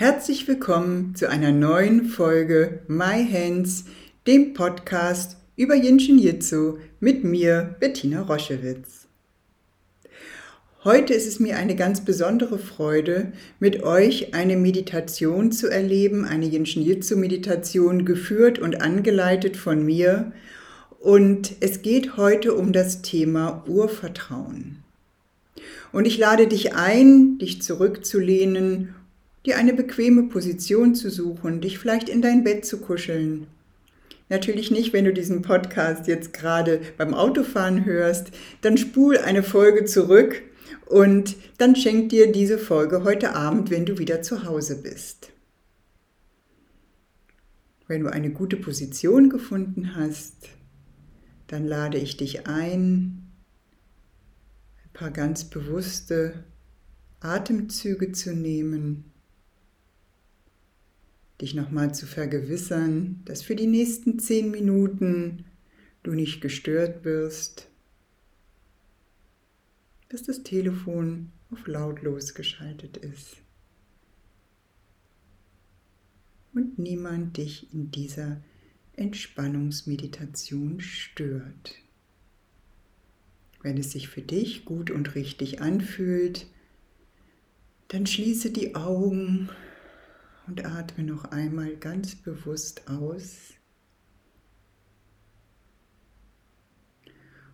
Herzlich willkommen zu einer neuen Folge My Hands, dem Podcast über Jinshin Jitsu mit mir, Bettina Roschewitz. Heute ist es mir eine ganz besondere Freude, mit euch eine Meditation zu erleben, eine Jinshin Jitsu Meditation geführt und angeleitet von mir. Und es geht heute um das Thema Urvertrauen. Und ich lade dich ein, dich zurückzulehnen dir eine bequeme Position zu suchen, dich vielleicht in dein Bett zu kuscheln. Natürlich nicht, wenn du diesen Podcast jetzt gerade beim Autofahren hörst, dann spul eine Folge zurück und dann schenk dir diese Folge heute Abend, wenn du wieder zu Hause bist. Wenn du eine gute Position gefunden hast, dann lade ich dich ein, ein paar ganz bewusste Atemzüge zu nehmen dich nochmal zu vergewissern, dass für die nächsten zehn Minuten du nicht gestört wirst, dass das Telefon auf lautlos geschaltet ist und niemand dich in dieser Entspannungsmeditation stört. Wenn es sich für dich gut und richtig anfühlt, dann schließe die Augen und atme noch einmal ganz bewusst aus.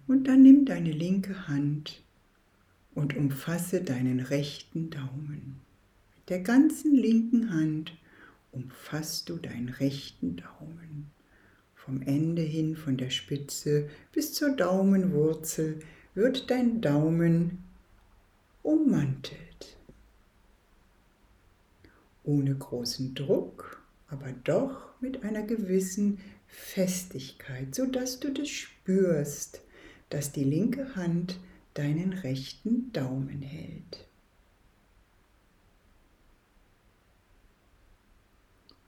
Und dann nimm deine linke Hand und umfasse deinen rechten Daumen. Mit der ganzen linken Hand umfasst du deinen rechten Daumen. Vom Ende hin, von der Spitze bis zur Daumenwurzel wird dein Daumen ummantelt ohne großen Druck, aber doch mit einer gewissen Festigkeit, sodass du das spürst, dass die linke Hand deinen rechten Daumen hält.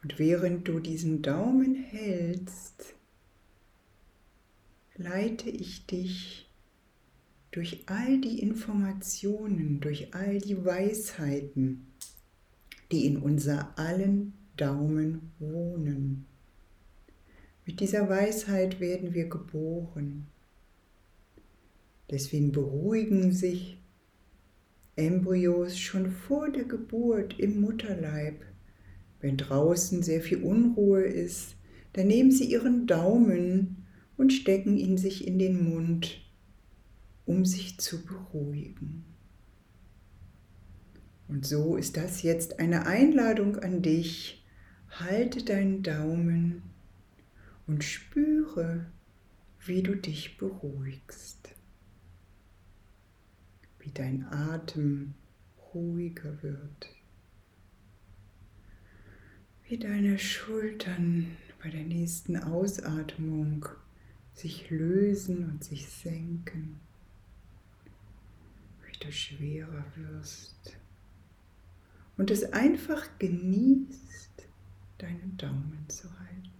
Und während du diesen Daumen hältst, leite ich dich durch all die Informationen, durch all die Weisheiten, die in unser allen Daumen wohnen. Mit dieser Weisheit werden wir geboren. Deswegen beruhigen sich Embryos schon vor der Geburt im Mutterleib. Wenn draußen sehr viel Unruhe ist, dann nehmen sie ihren Daumen und stecken ihn sich in den Mund, um sich zu beruhigen. Und so ist das jetzt eine Einladung an dich. Halte deinen Daumen und spüre, wie du dich beruhigst, wie dein Atem ruhiger wird, wie deine Schultern bei der nächsten Ausatmung sich lösen und sich senken, wie du schwerer wirst und es einfach genießt, deinen Daumen zu halten.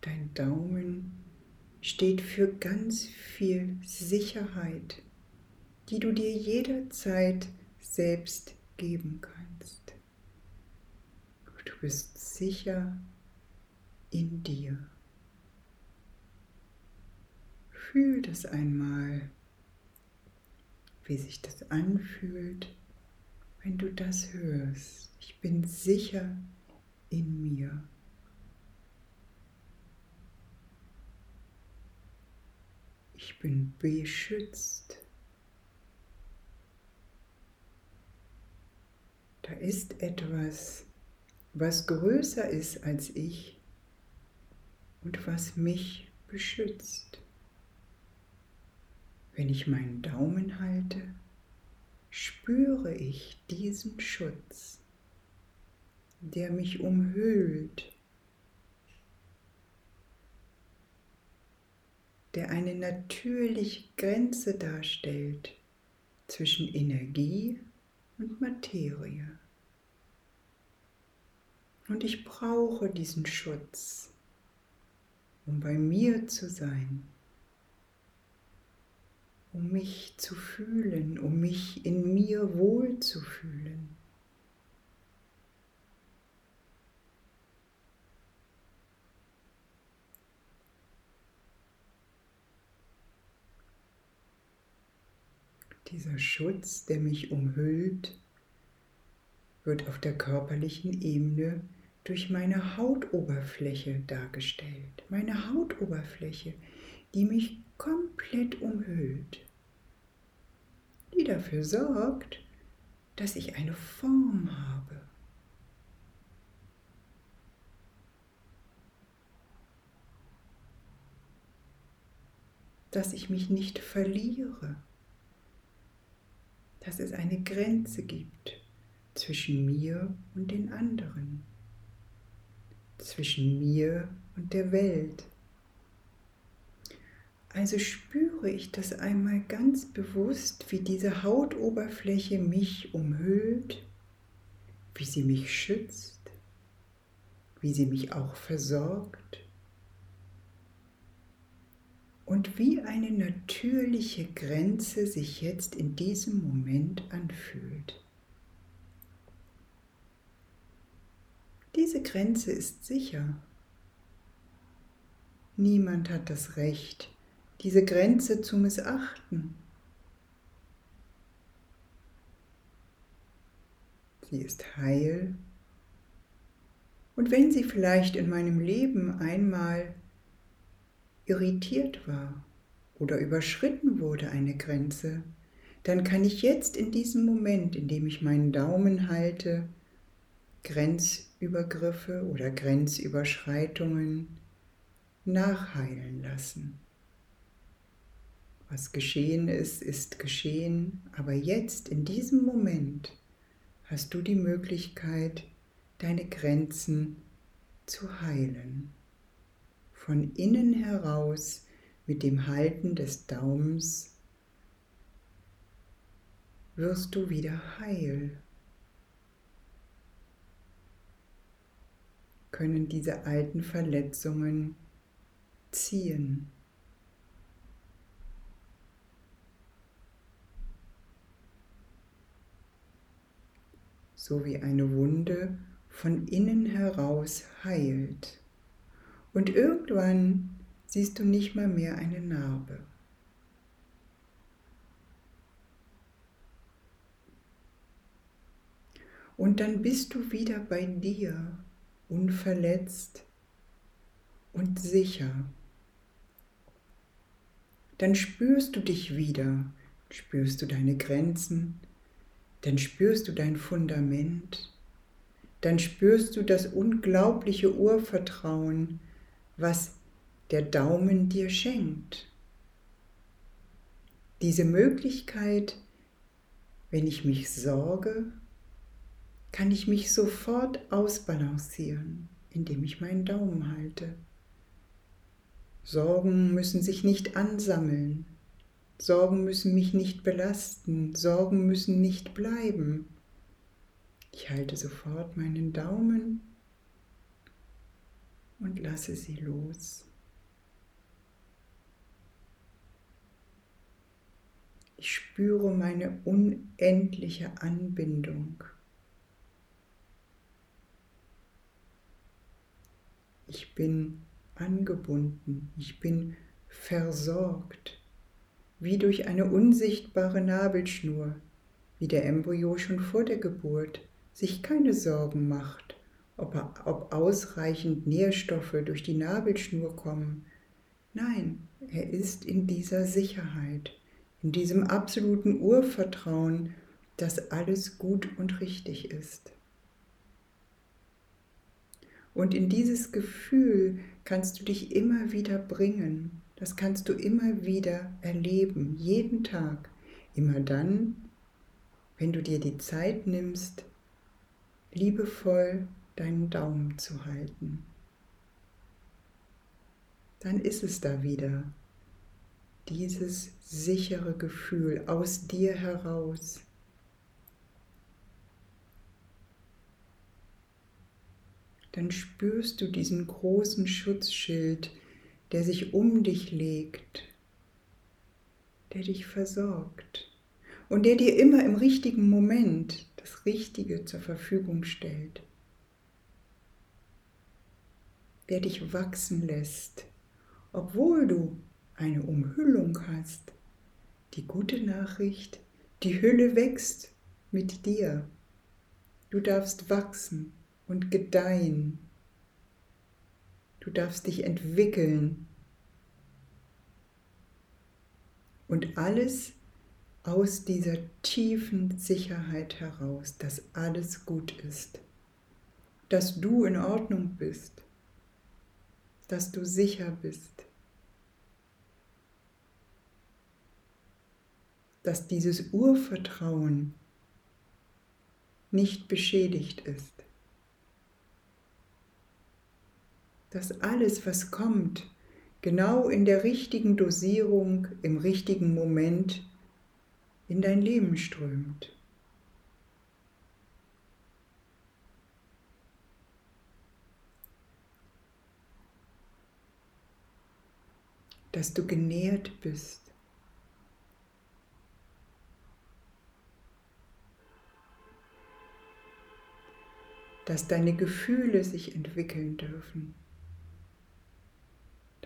Dein Daumen steht für ganz viel Sicherheit, die du dir jederzeit selbst geben kannst. Du bist sicher in dir. Fühl das einmal wie sich das anfühlt, wenn du das hörst. Ich bin sicher in mir. Ich bin beschützt. Da ist etwas, was größer ist als ich und was mich beschützt. Wenn ich meinen Daumen halte, spüre ich diesen Schutz, der mich umhüllt, der eine natürliche Grenze darstellt zwischen Energie und Materie. Und ich brauche diesen Schutz, um bei mir zu sein, um mich zu fühlen, um mich in mir wohl zu fühlen. Dieser Schutz, der mich umhüllt, wird auf der körperlichen Ebene durch meine Hautoberfläche dargestellt. Meine Hautoberfläche, die mich komplett umhüllt, die dafür sorgt, dass ich eine Form habe. Dass ich mich nicht verliere dass es eine Grenze gibt zwischen mir und den anderen, zwischen mir und der Welt. Also spüre ich das einmal ganz bewusst, wie diese Hautoberfläche mich umhüllt, wie sie mich schützt, wie sie mich auch versorgt und wie eine natürliche Grenze sich jetzt in diesem Moment anfühlt. Diese Grenze ist sicher. Niemand hat das Recht, diese Grenze zu missachten. Sie ist heil. Und wenn sie vielleicht in meinem Leben einmal irritiert war oder überschritten wurde eine Grenze, dann kann ich jetzt in diesem Moment, in dem ich meinen Daumen halte, Grenzübergriffe oder Grenzüberschreitungen nachheilen lassen. Was geschehen ist, ist geschehen, aber jetzt, in diesem Moment, hast du die Möglichkeit, deine Grenzen zu heilen von innen heraus mit dem Halten des Daumens wirst du wieder heil. Können diese alten Verletzungen ziehen. So wie eine Wunde von innen heraus heilt. Und irgendwann siehst du nicht mal mehr eine Narbe. Und dann bist du wieder bei dir, unverletzt und sicher. Dann spürst du dich wieder, spürst du deine Grenzen, dann spürst du dein Fundament, dann spürst du das unglaubliche Urvertrauen, was der Daumen dir schenkt. Diese Möglichkeit, wenn ich mich sorge, kann ich mich sofort ausbalancieren, indem ich meinen Daumen halte. Sorgen müssen sich nicht ansammeln. Sorgen müssen mich nicht belasten. Sorgen müssen nicht bleiben. Ich halte sofort meinen Daumen und lasse sie los. Ich spüre meine unendliche Anbindung. Ich bin angebunden, ich bin versorgt, wie durch eine unsichtbare Nabelschnur, wie der Embryo schon vor der Geburt sich keine Sorgen macht ob, ob ausreichend Nährstoffe durch die Nabelschnur kommen. Nein, er ist in dieser Sicherheit, in diesem absoluten Urvertrauen, dass alles gut und richtig ist. Und in dieses Gefühl kannst du dich immer wieder bringen. Das kannst du immer wieder erleben, jeden Tag. Immer dann, wenn du dir die Zeit nimmst, liebevoll deinen Daumen zu halten. Dann ist es da wieder, dieses sichere Gefühl aus dir heraus. Dann spürst du diesen großen Schutzschild, der sich um dich legt, der dich versorgt und der dir immer im richtigen Moment das Richtige zur Verfügung stellt, der dich wachsen lässt, obwohl du eine Umhüllung hast. Die gute Nachricht, die Hülle wächst mit dir. Du darfst wachsen und gedeihen. Du darfst dich entwickeln. Und alles aus dieser tiefen Sicherheit heraus, dass alles gut ist, dass du in Ordnung bist, dass du sicher bist, dass dieses Urvertrauen nicht beschädigt ist, dass alles, was kommt, genau in der richtigen Dosierung, im richtigen Moment in dein Leben strömt. Dass du genährt bist. Dass deine Gefühle sich entwickeln dürfen.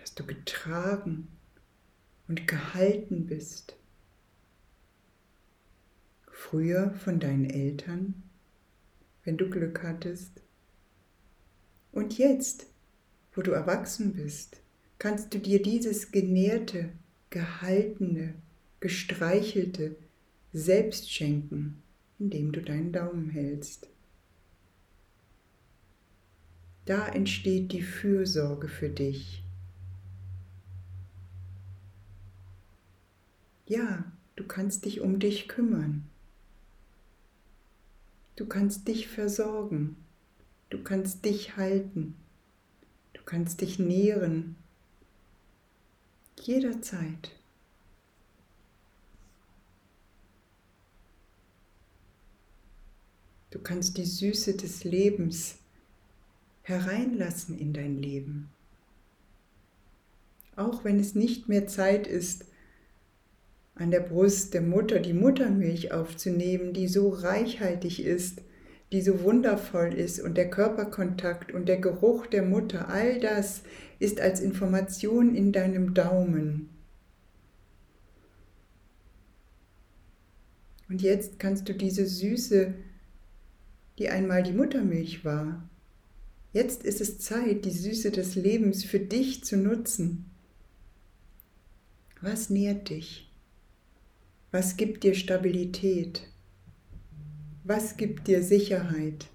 Dass du getragen und gehalten bist früher von deinen Eltern, wenn du Glück hattest. Und jetzt, wo du erwachsen bist, kannst du dir dieses genährte, gehaltene, gestreichelte selbst schenken, indem du deinen Daumen hältst. Da entsteht die Fürsorge für dich. Ja, du kannst dich um dich kümmern. Du kannst dich versorgen. Du kannst dich halten. Du kannst dich nähren. Jederzeit. Du kannst die Süße des Lebens hereinlassen in dein Leben. Auch wenn es nicht mehr Zeit ist, an der Brust der Mutter die Muttermilch aufzunehmen, die so reichhaltig ist, die so wundervoll ist und der Körperkontakt und der Geruch der Mutter, all das ist als Information in deinem Daumen. Und jetzt kannst du diese Süße, die einmal die Muttermilch war, jetzt ist es Zeit, die Süße des Lebens für dich zu nutzen. Was nährt dich? Was gibt dir Stabilität? Was gibt dir Sicherheit?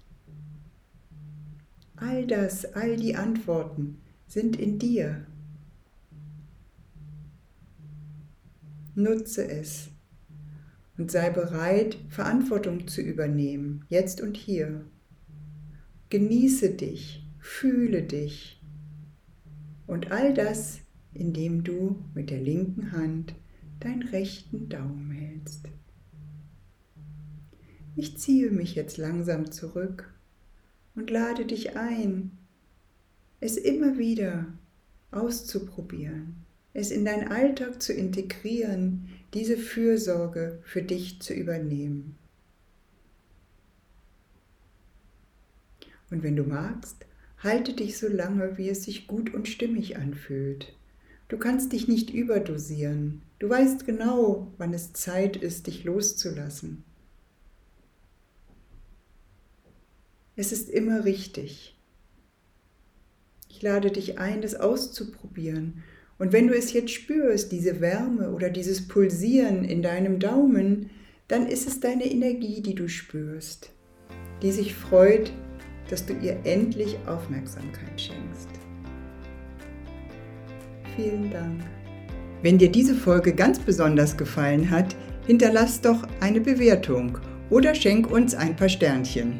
All das, all die Antworten sind in dir. Nutze es und sei bereit, Verantwortung zu übernehmen, jetzt und hier. Genieße dich, fühle dich und all das, indem du mit der linken Hand deinen rechten Daumen hältst. Ich ziehe mich jetzt langsam zurück und lade dich ein, es immer wieder auszuprobieren, es in deinen Alltag zu integrieren, diese Fürsorge für dich zu übernehmen. Und wenn du magst, halte dich so lange, wie es sich gut und stimmig anfühlt. Du kannst dich nicht überdosieren. Du weißt genau, wann es Zeit ist, dich loszulassen. Es ist immer richtig. Ich lade dich ein, das auszuprobieren. Und wenn du es jetzt spürst, diese Wärme oder dieses Pulsieren in deinem Daumen, dann ist es deine Energie, die du spürst, die sich freut, dass du ihr endlich Aufmerksamkeit schenkst. Vielen Dank. Wenn dir diese Folge ganz besonders gefallen hat, hinterlass doch eine Bewertung oder schenk uns ein paar Sternchen.